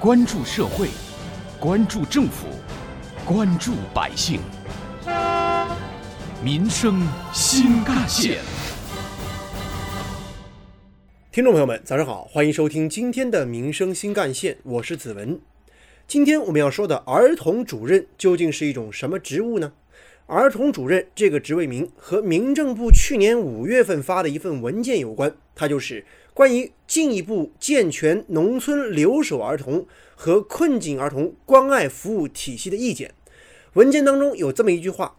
关注社会，关注政府，关注百姓，民生新干线。听众朋友们，早上好，欢迎收听今天的《民生新干线》，我是子文。今天我们要说的儿童主任究竟是一种什么职务呢？儿童主任这个职位名和民政部去年五月份发的一份文件有关，它就是关于进一步健全农村留守儿童和困境儿童关爱服务体系的意见。文件当中有这么一句话：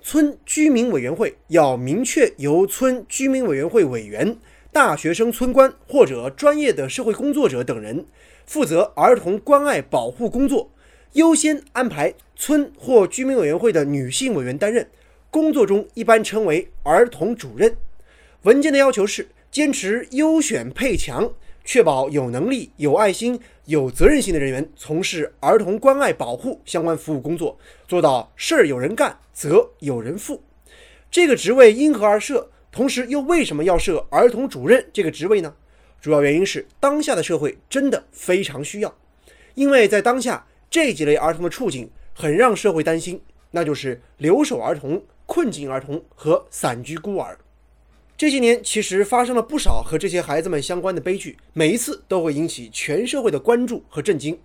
村居民委员会要明确由村居民委员会委员、大学生村官或者专业的社会工作者等人负责儿童关爱保护工作。优先安排村或居民委员会的女性委员担任，工作中一般称为儿童主任。文件的要求是坚持优选配强，确保有能力、有爱心、有责任心的人员从事儿童关爱保护相关服务工作，做到事儿有人干，责有人负。这个职位因何而设？同时又为什么要设儿童主任这个职位呢？主要原因是当下的社会真的非常需要，因为在当下。这几类儿童的处境很让社会担心，那就是留守儿童、困境儿童和散居孤儿。这些年其实发生了不少和这些孩子们相关的悲剧，每一次都会引起全社会的关注和震惊。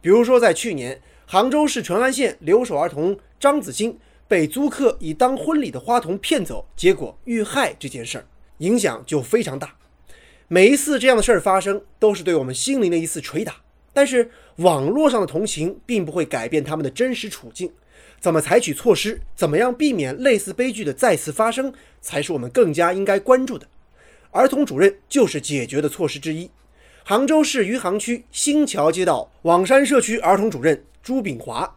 比如说，在去年，杭州市淳安县留守儿童张子欣被租客以当婚礼的花童骗走，结果遇害这件事儿，影响就非常大。每一次这样的事儿发生，都是对我们心灵的一次捶打。但是网络上的同情并不会改变他们的真实处境，怎么采取措施，怎么样避免类似悲剧的再次发生，才是我们更加应该关注的。儿童主任就是解决的措施之一。杭州市余杭区新桥街道网山社区儿童主任朱炳华，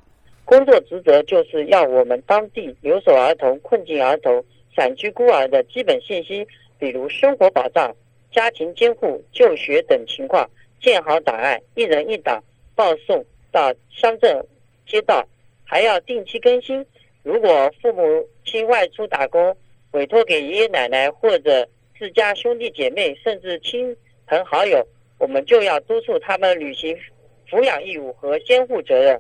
工作职责就是要我们当地留守儿童、困境儿童、散居孤儿的基本信息，比如生活保障、家庭监护、就学等情况。建好档案，一人一档报送到乡镇街道，还要定期更新。如果父母亲外出打工，委托给爷爷奶奶或者自家兄弟姐妹，甚至亲朋好友，我们就要督促他们履行抚养义务和监护责任。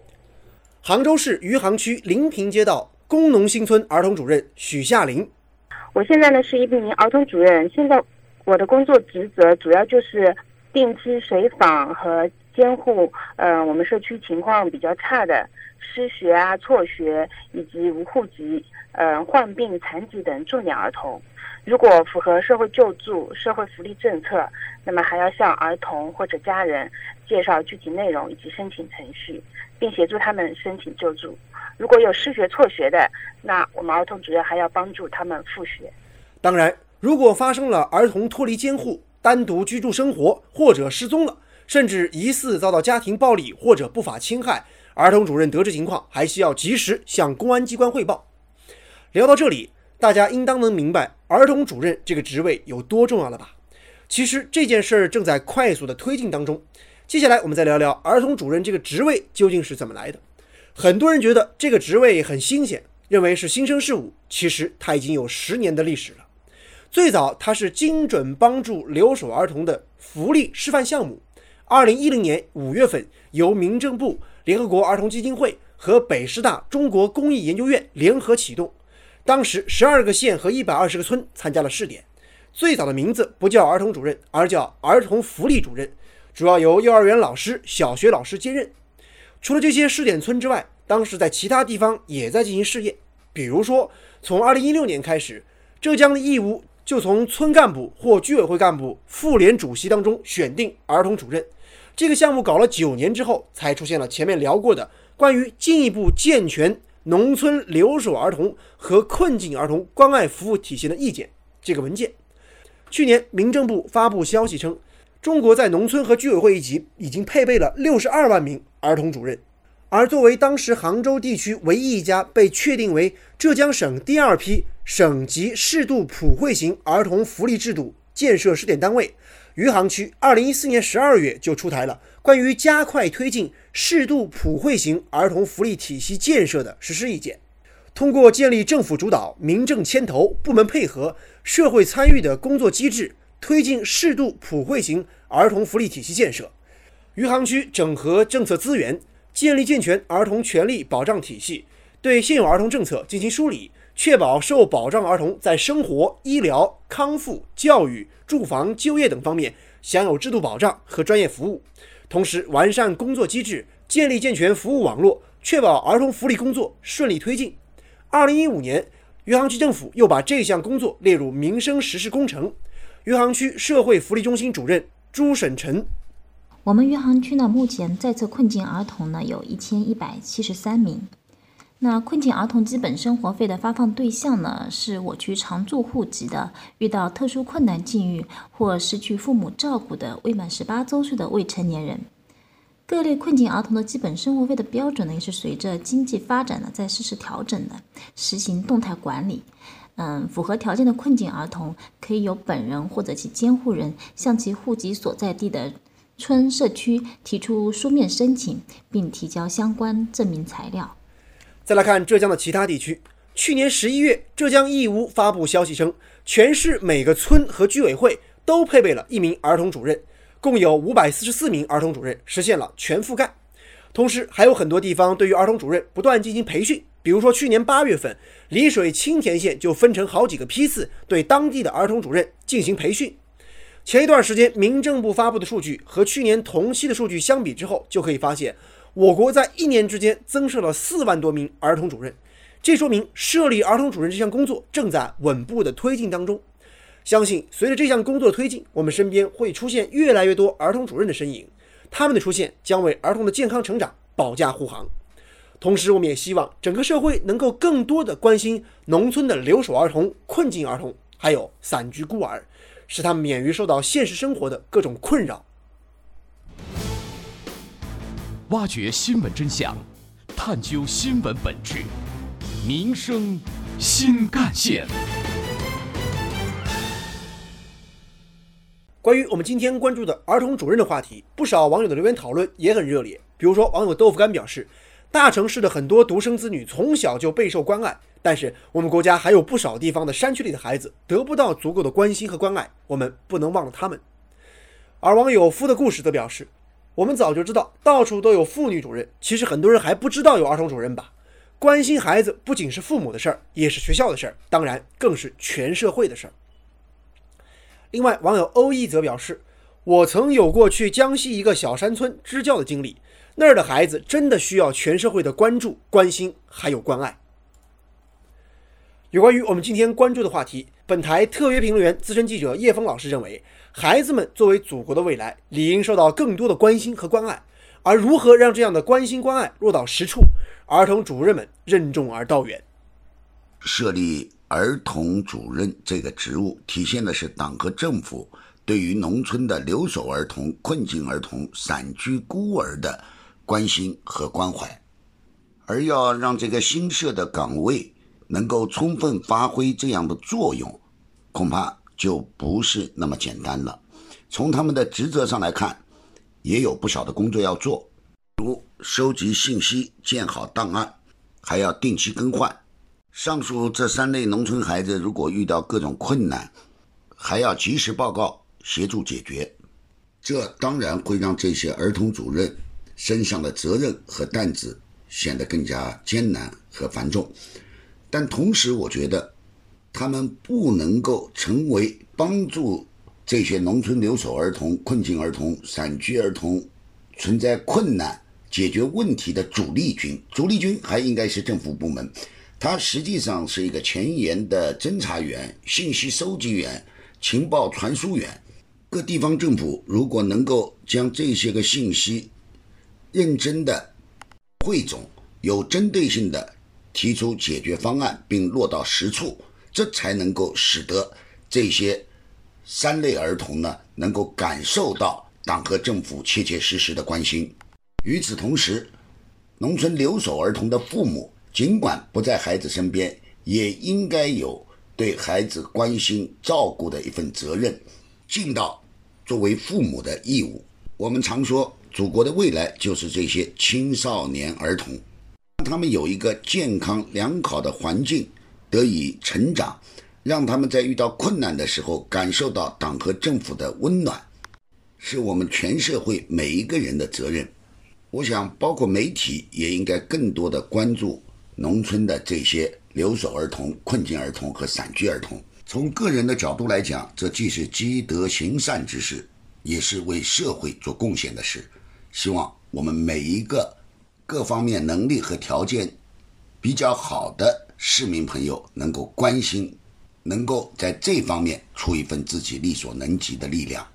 杭州市余杭区临平街道工农新村儿童主任许夏林，我现在呢是一名儿童主任，现在我的工作职责主要就是。定期随访和监护，呃，我们社区情况比较差的失学啊、辍学以及无户籍、呃、患病、残疾等重点儿童，如果符合社会救助、社会福利政策，那么还要向儿童或者家人介绍具体内容以及申请程序，并协助他们申请救助。如果有失学、辍学的，那我们儿童主任还要帮助他们复学。当然，如果发生了儿童脱离监护，单独居住生活，或者失踪了，甚至疑似遭到家庭暴力或者不法侵害，儿童主任得知情况，还需要及时向公安机关汇报。聊到这里，大家应当能明白儿童主任这个职位有多重要了吧？其实这件事儿正在快速的推进当中。接下来我们再聊聊儿童主任这个职位究竟是怎么来的。很多人觉得这个职位很新鲜，认为是新生事物，其实它已经有十年的历史了。最早，它是精准帮助留守儿童的福利示范项目。二零一零年五月份，由民政部、联合国儿童基金会和北师大中国公益研究院联合启动。当时，十二个县和一百二十个村参加了试点。最早的名字不叫儿童主任，而叫儿童福利主任，主要由幼儿园老师、小学老师接任。除了这些试点村之外，当时在其他地方也在进行试验。比如说，从二零一六年开始，浙江的义乌。就从村干部或居委会干部、妇联主席当中选定儿童主任。这个项目搞了九年之后，才出现了前面聊过的关于进一步健全农村留守儿童和困境儿童关爱服务体系的意见这个文件。去年，民政部发布消息称，中国在农村和居委会一级已经配备了六十二万名儿童主任。而作为当时杭州地区唯一一家被确定为浙江省第二批省级适度普惠型儿童福利制度建设试点单位，余杭区二零一四年十二月就出台了关于加快推进适度普惠型儿童福利体系建设的实施意见，通过建立政府主导、民政牵头、部门配合、社会参与的工作机制，推进适度普惠型儿童福利体系建设。余杭区整合政策资源，建立健全儿童权利保障体系，对现有儿童政策进行梳理，确保受保障儿童在生活、医疗、康复、教育、住房、就业等方面享有制度保障和专业服务。同时，完善工作机制，建立健全服务网络，确保儿童福利工作顺利推进。二零一五年，余杭区政府又把这项工作列入民生实事工程。余杭区社会福利中心主任朱沈晨，我们余杭区呢，目前在册困境儿童呢有一千一百七十三名。那困境儿童基本生活费的发放对象呢，是我区常住户籍的、遇到特殊困难境遇或失去父母照顾的未满十八周岁的未成年人。各类困境儿童的基本生活费的标准呢，也是随着经济发展呢在适时调整的，实行动态管理。嗯，符合条件的困境儿童可以由本人或者其监护人向其户籍所在地的村社区提出书面申请，并提交相关证明材料。再来看浙江的其他地区，去年十一月，浙江义乌发布消息称，全市每个村和居委会都配备了一名儿童主任。共有五百四十四名儿童主任实现了全覆盖，同时还有很多地方对于儿童主任不断进行培训。比如说，去年八月份，丽水青田县就分成好几个批次对当地的儿童主任进行培训。前一段时间，民政部发布的数据和去年同期的数据相比之后，就可以发现，我国在一年之间增设了四万多名儿童主任，这说明设立儿童主任这项工作正在稳步的推进当中。相信随着这项工作的推进，我们身边会出现越来越多儿童主任的身影，他们的出现将为儿童的健康成长保驾护航。同时，我们也希望整个社会能够更多的关心农村的留守儿童、困境儿童，还有散居孤儿，使他们免于受到现实生活的各种困扰。挖掘新闻真相，探究新闻本质，民生新干线。关于我们今天关注的儿童主任的话题，不少网友的留言讨论也很热烈。比如说，网友豆腐干表示，大城市的很多独生子女从小就备受关爱，但是我们国家还有不少地方的山区里的孩子得不到足够的关心和关爱，我们不能忘了他们。而网友夫的故事则表示，我们早就知道到处都有妇女主任，其实很多人还不知道有儿童主任吧？关心孩子不仅是父母的事儿，也是学校的事儿，当然更是全社会的事儿。另外，网友欧毅则表示：“我曾有过去江西一个小山村支教的经历，那儿的孩子真的需要全社会的关注、关心还有关爱。”有关于我们今天关注的话题，本台特约评论员、资深记者叶峰老师认为，孩子们作为祖国的未来，理应受到更多的关心和关爱。而如何让这样的关心关爱落到实处，儿童主任们任重而道远。设立。儿童主任这个职务，体现的是党和政府对于农村的留守儿童、困境儿童、散居孤儿的关心和关怀。而要让这个新设的岗位能够充分发挥这样的作用，恐怕就不是那么简单了。从他们的职责上来看，也有不少的工作要做，如收集信息、建好档案，还要定期更换。上述这三类农村孩子，如果遇到各种困难，还要及时报告协助解决，这当然会让这些儿童主任身上的责任和担子显得更加艰难和繁重。但同时，我觉得他们不能够成为帮助这些农村留守儿童、困境儿童、散居儿童存在困难解决问题的主力军。主力军还应该是政府部门。他实际上是一个前沿的侦查员、信息收集员、情报传输员。各地方政府如果能够将这些个信息认真的汇总，有针对性的提出解决方案，并落到实处，这才能够使得这些三类儿童呢能够感受到党和政府切切实实的关心。与此同时，农村留守儿童的父母。尽管不在孩子身边，也应该有对孩子关心照顾的一份责任，尽到作为父母的义务。我们常说，祖国的未来就是这些青少年儿童，让他们有一个健康良好的环境得以成长，让他们在遇到困难的时候感受到党和政府的温暖，是我们全社会每一个人的责任。我想，包括媒体也应该更多的关注农村的这些留守儿童、困境儿童和散居儿童。从个人的角度来讲，这既是积德行善之事，也是为社会做贡献的事。希望我们每一个各方面能力和条件比较好的市民朋友，能够关心，能够在这方面出一份自己力所能及的力量。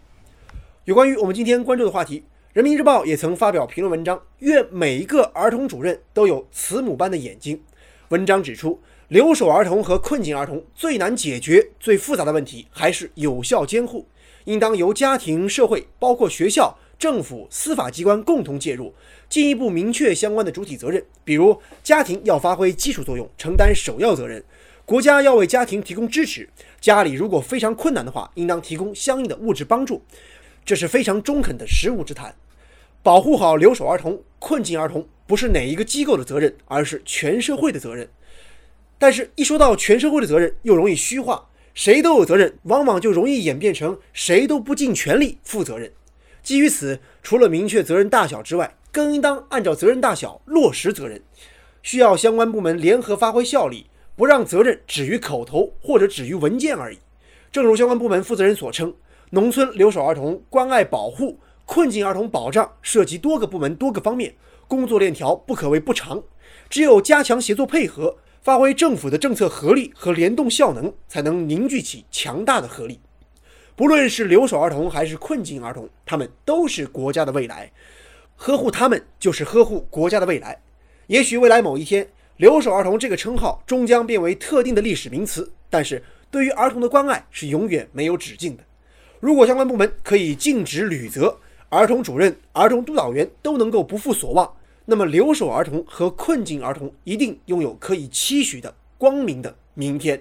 有关于我们今天关注的话题。人民日报也曾发表评论文章，愿每一个儿童主任都有慈母般的眼睛。文章指出，留守儿童和困境儿童最难解决、最复杂的问题还是有效监护，应当由家庭、社会，包括学校、政府、司法机关共同介入，进一步明确相关的主体责任。比如，家庭要发挥基础作用，承担首要责任；国家要为家庭提供支持；家里如果非常困难的话，应当提供相应的物质帮助。这是非常中肯的实务之谈。保护好留守儿童、困境儿童，不是哪一个机构的责任，而是全社会的责任。但是，一说到全社会的责任，又容易虚化，谁都有责任，往往就容易演变成谁都不尽全力负责任。基于此，除了明确责任大小之外，更应当按照责任大小落实责任，需要相关部门联合发挥效力，不让责任止于口头或者止于文件而已。正如相关部门负责人所称，农村留守儿童关爱保护。困境儿童保障涉及多个部门、多个方面，工作链条不可谓不长。只有加强协作配合，发挥政府的政策合力和联动效能，才能凝聚起强大的合力。不论是留守儿童还是困境儿童，他们都是国家的未来，呵护他们就是呵护国家的未来。也许未来某一天，留守儿童这个称号终将变为特定的历史名词，但是对于儿童的关爱是永远没有止境的。如果相关部门可以尽职履责，儿童主任、儿童督导员都能够不负所望，那么留守儿童和困境儿童一定拥有可以期许的光明的明天。